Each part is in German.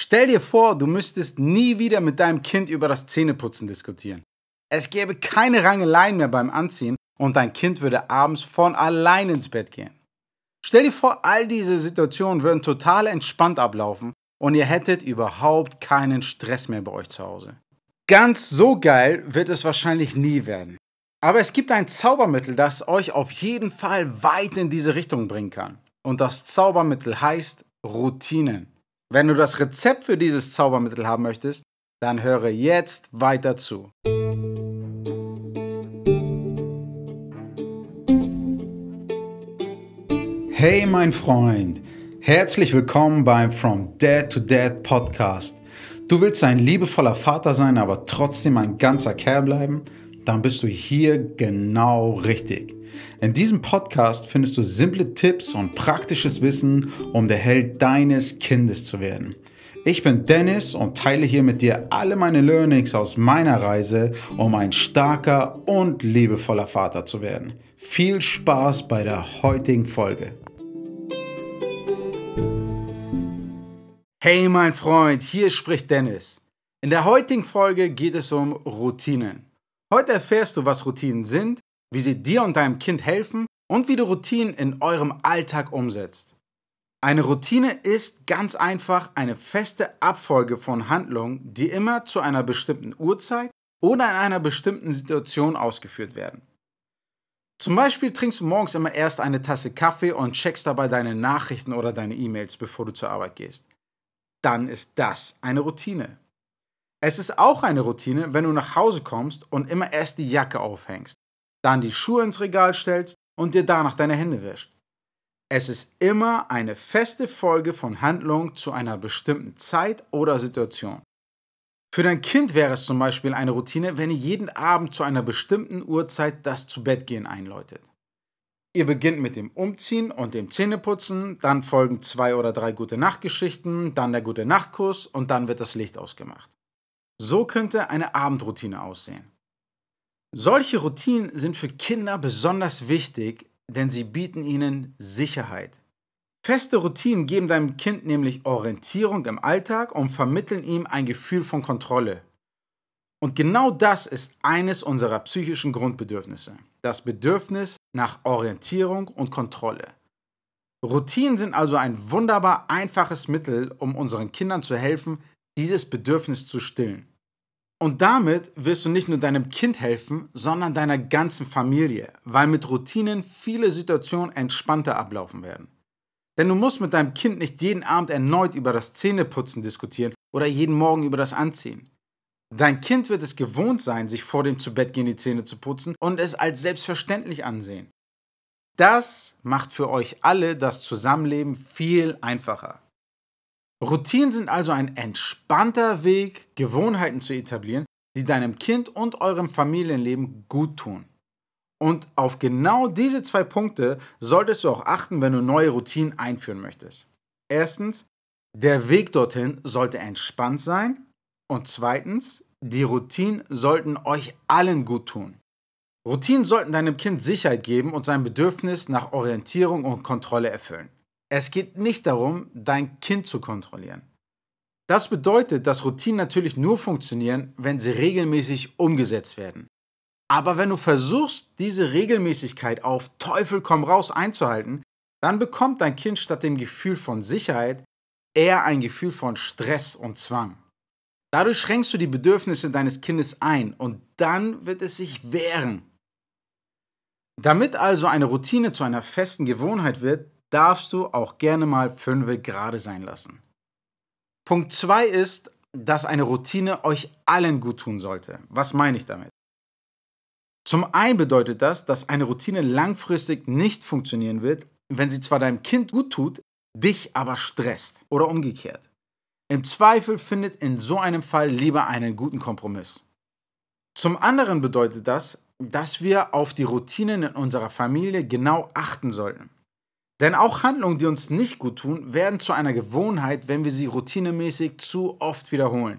Stell dir vor, du müsstest nie wieder mit deinem Kind über das Zähneputzen diskutieren. Es gäbe keine Rangeleien mehr beim Anziehen und dein Kind würde abends von allein ins Bett gehen. Stell dir vor, all diese Situationen würden total entspannt ablaufen und ihr hättet überhaupt keinen Stress mehr bei euch zu Hause. Ganz so geil wird es wahrscheinlich nie werden. Aber es gibt ein Zaubermittel, das euch auf jeden Fall weit in diese Richtung bringen kann. Und das Zaubermittel heißt Routinen. Wenn du das Rezept für dieses Zaubermittel haben möchtest, dann höre jetzt weiter zu. Hey mein Freund, herzlich willkommen beim From Dad to Dad Podcast. Du willst ein liebevoller Vater sein, aber trotzdem ein ganzer Kerl bleiben? Dann bist du hier genau richtig. In diesem Podcast findest du simple Tipps und praktisches Wissen, um der Held deines Kindes zu werden. Ich bin Dennis und teile hier mit dir alle meine Learnings aus meiner Reise, um ein starker und liebevoller Vater zu werden. Viel Spaß bei der heutigen Folge. Hey mein Freund, hier spricht Dennis. In der heutigen Folge geht es um Routinen. Heute erfährst du, was Routinen sind, wie sie dir und deinem Kind helfen und wie du Routinen in eurem Alltag umsetzt. Eine Routine ist ganz einfach eine feste Abfolge von Handlungen, die immer zu einer bestimmten Uhrzeit oder in einer bestimmten Situation ausgeführt werden. Zum Beispiel trinkst du morgens immer erst eine Tasse Kaffee und checkst dabei deine Nachrichten oder deine E-Mails, bevor du zur Arbeit gehst dann ist das eine Routine. Es ist auch eine Routine, wenn du nach Hause kommst und immer erst die Jacke aufhängst, dann die Schuhe ins Regal stellst und dir danach deine Hände wäscht. Es ist immer eine feste Folge von Handlungen zu einer bestimmten Zeit oder Situation. Für dein Kind wäre es zum Beispiel eine Routine, wenn ihr jeden Abend zu einer bestimmten Uhrzeit das Zubettgehen einläutet. Ihr beginnt mit dem Umziehen und dem Zähneputzen, dann folgen zwei oder drei gute Nachtgeschichten, dann der gute Nachtkuss und dann wird das Licht ausgemacht. So könnte eine Abendroutine aussehen. Solche Routinen sind für Kinder besonders wichtig, denn sie bieten ihnen Sicherheit. Feste Routinen geben deinem Kind nämlich Orientierung im Alltag und vermitteln ihm ein Gefühl von Kontrolle. Und genau das ist eines unserer psychischen Grundbedürfnisse. Das Bedürfnis nach Orientierung und Kontrolle. Routinen sind also ein wunderbar einfaches Mittel, um unseren Kindern zu helfen, dieses Bedürfnis zu stillen. Und damit wirst du nicht nur deinem Kind helfen, sondern deiner ganzen Familie, weil mit Routinen viele Situationen entspannter ablaufen werden. Denn du musst mit deinem Kind nicht jeden Abend erneut über das Zähneputzen diskutieren oder jeden Morgen über das Anziehen. Dein Kind wird es gewohnt sein, sich vor dem Zubettgehen die Zähne zu putzen und es als selbstverständlich ansehen. Das macht für euch alle das Zusammenleben viel einfacher. Routinen sind also ein entspannter Weg, Gewohnheiten zu etablieren, die deinem Kind und eurem Familienleben gut tun. Und auf genau diese zwei Punkte solltest du auch achten, wenn du neue Routinen einführen möchtest. Erstens, der Weg dorthin sollte entspannt sein und zweitens, die Routinen sollten euch allen gut tun. Routinen sollten deinem Kind Sicherheit geben und sein Bedürfnis nach Orientierung und Kontrolle erfüllen. Es geht nicht darum, dein Kind zu kontrollieren. Das bedeutet, dass Routinen natürlich nur funktionieren, wenn sie regelmäßig umgesetzt werden. Aber wenn du versuchst, diese Regelmäßigkeit auf Teufel komm raus einzuhalten, dann bekommt dein Kind statt dem Gefühl von Sicherheit eher ein Gefühl von Stress und Zwang. Dadurch schränkst du die Bedürfnisse deines Kindes ein und dann wird es sich wehren. Damit also eine Routine zu einer festen Gewohnheit wird, darfst du auch gerne mal fünfe gerade sein lassen. Punkt 2 ist, dass eine Routine euch allen gut tun sollte. Was meine ich damit? Zum einen bedeutet das, dass eine Routine langfristig nicht funktionieren wird, wenn sie zwar deinem Kind gut tut, dich aber stresst oder umgekehrt. Im Zweifel findet in so einem Fall lieber einen guten Kompromiss. Zum anderen bedeutet das, dass wir auf die Routinen in unserer Familie genau achten sollten. Denn auch Handlungen, die uns nicht gut tun, werden zu einer Gewohnheit, wenn wir sie routinemäßig zu oft wiederholen.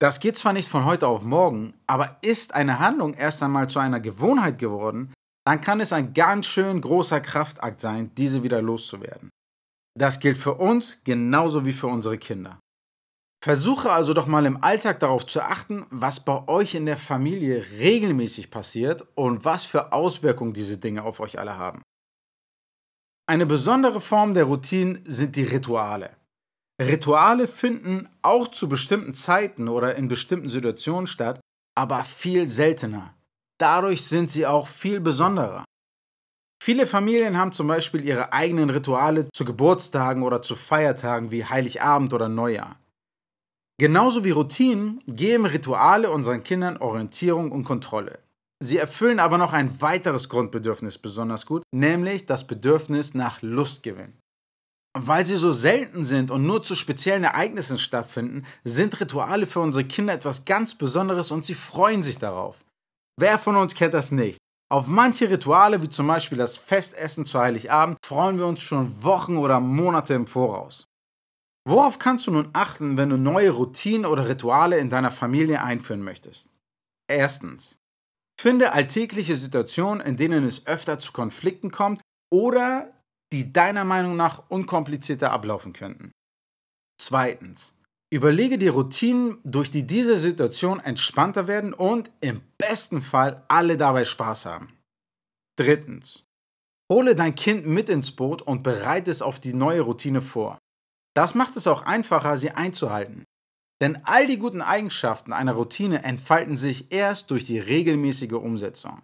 Das geht zwar nicht von heute auf morgen, aber ist eine Handlung erst einmal zu einer Gewohnheit geworden, dann kann es ein ganz schön großer Kraftakt sein, diese wieder loszuwerden. Das gilt für uns genauso wie für unsere Kinder. Versuche also doch mal im Alltag darauf zu achten, was bei euch in der Familie regelmäßig passiert und was für Auswirkungen diese Dinge auf euch alle haben. Eine besondere Form der Routinen sind die Rituale. Rituale finden auch zu bestimmten Zeiten oder in bestimmten Situationen statt, aber viel seltener. Dadurch sind sie auch viel besonderer. Viele Familien haben zum Beispiel ihre eigenen Rituale zu Geburtstagen oder zu Feiertagen wie Heiligabend oder Neujahr. Genauso wie Routinen geben Rituale unseren Kindern Orientierung und Kontrolle. Sie erfüllen aber noch ein weiteres Grundbedürfnis besonders gut, nämlich das Bedürfnis nach Lustgewinn. Weil sie so selten sind und nur zu speziellen Ereignissen stattfinden, sind Rituale für unsere Kinder etwas ganz Besonderes und sie freuen sich darauf. Wer von uns kennt das nicht? Auf manche Rituale, wie zum Beispiel das Festessen zu Heiligabend, freuen wir uns schon Wochen oder Monate im Voraus. Worauf kannst du nun achten, wenn du neue Routinen oder Rituale in deiner Familie einführen möchtest? Erstens. Finde alltägliche Situationen, in denen es öfter zu Konflikten kommt oder die deiner Meinung nach unkomplizierter ablaufen könnten. Zweitens. Überlege dir Routinen, durch die diese Situation entspannter werden und im besten Fall alle dabei Spaß haben. Drittens. Hole dein Kind mit ins Boot und bereite es auf die neue Routine vor. Das macht es auch einfacher, sie einzuhalten. Denn all die guten Eigenschaften einer Routine entfalten sich erst durch die regelmäßige Umsetzung.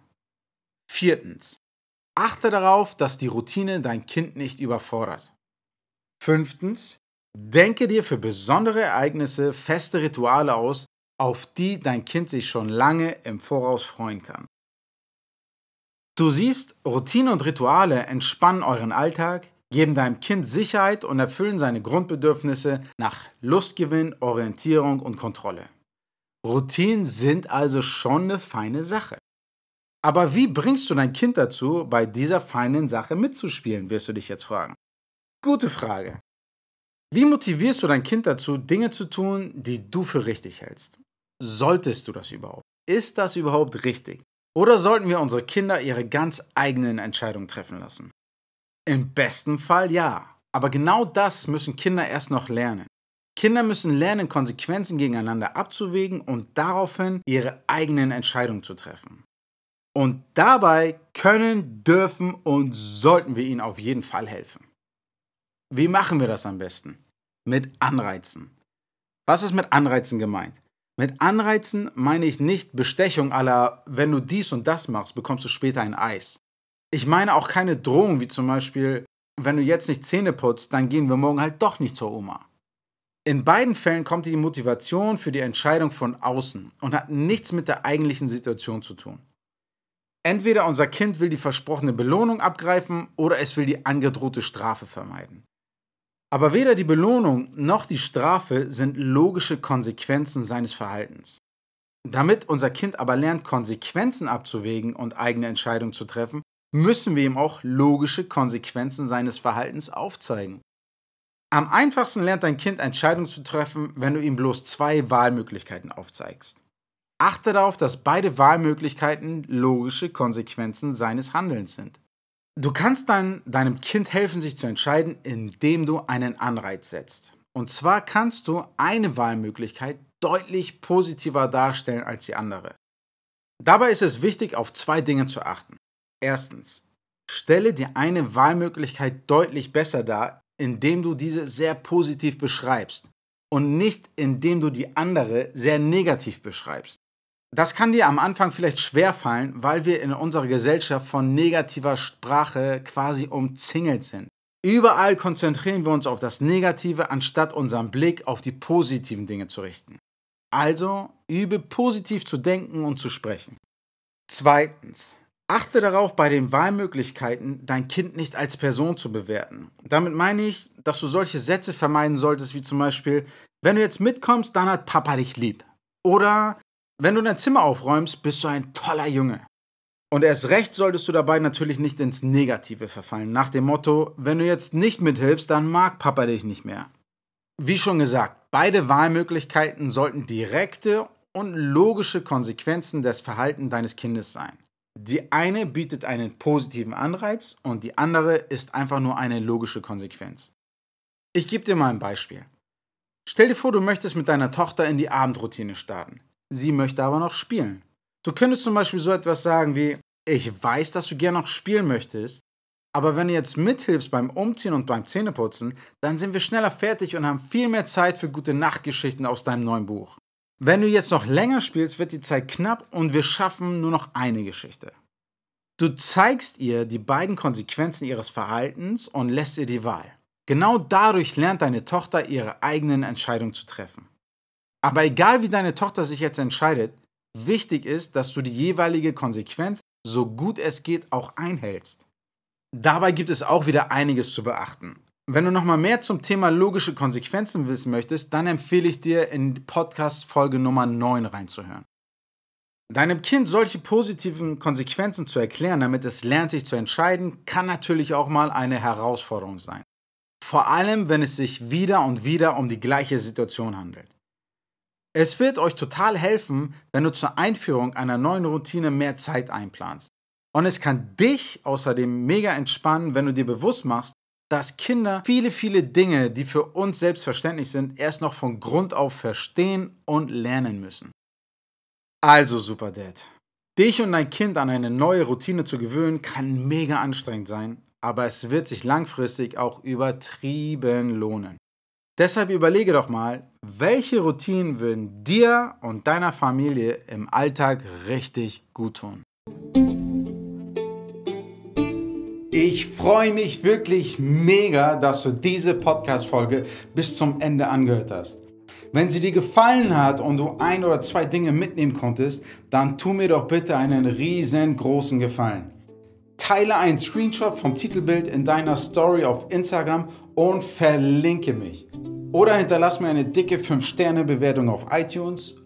Viertens. Achte darauf, dass die Routine dein Kind nicht überfordert. Fünftens. Denke dir für besondere Ereignisse feste Rituale aus, auf die dein Kind sich schon lange im Voraus freuen kann. Du siehst, Routine und Rituale entspannen euren Alltag, geben deinem Kind Sicherheit und erfüllen seine Grundbedürfnisse nach Lustgewinn, Orientierung und Kontrolle. Routinen sind also schon eine feine Sache. Aber wie bringst du dein Kind dazu, bei dieser feinen Sache mitzuspielen, wirst du dich jetzt fragen. Gute Frage. Wie motivierst du dein Kind dazu, Dinge zu tun, die du für richtig hältst? Solltest du das überhaupt? Ist das überhaupt richtig? Oder sollten wir unsere Kinder ihre ganz eigenen Entscheidungen treffen lassen? Im besten Fall ja. Aber genau das müssen Kinder erst noch lernen. Kinder müssen lernen, Konsequenzen gegeneinander abzuwägen und daraufhin ihre eigenen Entscheidungen zu treffen. Und dabei können, dürfen und sollten wir ihnen auf jeden Fall helfen. Wie machen wir das am besten? Mit Anreizen. Was ist mit Anreizen gemeint? Mit Anreizen meine ich nicht Bestechung aller, wenn du dies und das machst, bekommst du später ein Eis. Ich meine auch keine Drohung, wie zum Beispiel, wenn du jetzt nicht Zähne putzt, dann gehen wir morgen halt doch nicht zur Oma. In beiden Fällen kommt die Motivation für die Entscheidung von außen und hat nichts mit der eigentlichen Situation zu tun. Entweder unser Kind will die versprochene Belohnung abgreifen oder es will die angedrohte Strafe vermeiden. Aber weder die Belohnung noch die Strafe sind logische Konsequenzen seines Verhaltens. Damit unser Kind aber lernt, Konsequenzen abzuwägen und eigene Entscheidungen zu treffen, müssen wir ihm auch logische Konsequenzen seines Verhaltens aufzeigen. Am einfachsten lernt dein Kind Entscheidungen zu treffen, wenn du ihm bloß zwei Wahlmöglichkeiten aufzeigst. Achte darauf, dass beide Wahlmöglichkeiten logische Konsequenzen seines Handelns sind. Du kannst dann deinem Kind helfen, sich zu entscheiden, indem du einen Anreiz setzt. Und zwar kannst du eine Wahlmöglichkeit deutlich positiver darstellen als die andere. Dabei ist es wichtig, auf zwei Dinge zu achten. Erstens, stelle dir eine Wahlmöglichkeit deutlich besser dar, indem du diese sehr positiv beschreibst und nicht indem du die andere sehr negativ beschreibst. Das kann dir am Anfang vielleicht schwer fallen, weil wir in unserer Gesellschaft von negativer Sprache quasi umzingelt sind. Überall konzentrieren wir uns auf das Negative, anstatt unseren Blick auf die positiven Dinge zu richten. Also übe positiv zu denken und zu sprechen. Zweitens, Achte darauf, bei den Wahlmöglichkeiten dein Kind nicht als Person zu bewerten. Damit meine ich, dass du solche Sätze vermeiden solltest, wie zum Beispiel, wenn du jetzt mitkommst, dann hat Papa dich lieb. Oder wenn du dein Zimmer aufräumst, bist du ein toller Junge. Und erst recht solltest du dabei natürlich nicht ins Negative verfallen, nach dem Motto, wenn du jetzt nicht mithilfst, dann mag Papa dich nicht mehr. Wie schon gesagt, beide Wahlmöglichkeiten sollten direkte und logische Konsequenzen des Verhaltens deines Kindes sein. Die eine bietet einen positiven Anreiz und die andere ist einfach nur eine logische Konsequenz. Ich gebe dir mal ein Beispiel. Stell dir vor, du möchtest mit deiner Tochter in die Abendroutine starten. Sie möchte aber noch spielen. Du könntest zum Beispiel so etwas sagen wie, ich weiß, dass du gerne noch spielen möchtest, aber wenn du jetzt mithilfst beim Umziehen und beim Zähneputzen, dann sind wir schneller fertig und haben viel mehr Zeit für gute Nachtgeschichten aus deinem neuen Buch. Wenn du jetzt noch länger spielst, wird die Zeit knapp und wir schaffen nur noch eine Geschichte. Du zeigst ihr die beiden Konsequenzen ihres Verhaltens und lässt ihr die Wahl. Genau dadurch lernt deine Tochter ihre eigenen Entscheidungen zu treffen. Aber egal wie deine Tochter sich jetzt entscheidet, wichtig ist, dass du die jeweilige Konsequenz so gut es geht auch einhältst. Dabei gibt es auch wieder einiges zu beachten. Wenn du nochmal mehr zum Thema logische Konsequenzen wissen möchtest, dann empfehle ich dir in Podcast Folge Nummer 9 reinzuhören. Deinem Kind solche positiven Konsequenzen zu erklären, damit es lernt, sich zu entscheiden, kann natürlich auch mal eine Herausforderung sein. Vor allem, wenn es sich wieder und wieder um die gleiche Situation handelt. Es wird euch total helfen, wenn du zur Einführung einer neuen Routine mehr Zeit einplanst. Und es kann dich außerdem mega entspannen, wenn du dir bewusst machst, dass Kinder viele, viele Dinge, die für uns selbstverständlich sind, erst noch von Grund auf verstehen und lernen müssen. Also, Super Dad. Dich und dein Kind an eine neue Routine zu gewöhnen, kann mega anstrengend sein, aber es wird sich langfristig auch übertrieben lohnen. Deshalb überlege doch mal, welche Routinen würden dir und deiner Familie im Alltag richtig gut tun. Ich freue mich wirklich mega, dass du diese Podcast-Folge bis zum Ende angehört hast. Wenn sie dir gefallen hat und du ein oder zwei Dinge mitnehmen konntest, dann tu mir doch bitte einen riesengroßen Gefallen. Teile einen Screenshot vom Titelbild in deiner Story auf Instagram und verlinke mich. Oder hinterlass mir eine dicke 5-Sterne-Bewertung auf iTunes.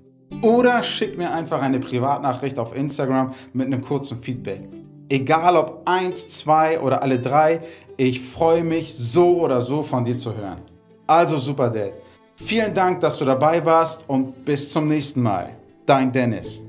Oder schick mir einfach eine Privatnachricht auf Instagram mit einem kurzen Feedback. Egal ob eins, zwei oder alle drei, ich freue mich so oder so von dir zu hören. Also super Dad. Vielen Dank, dass du dabei warst und bis zum nächsten Mal. Dein Dennis.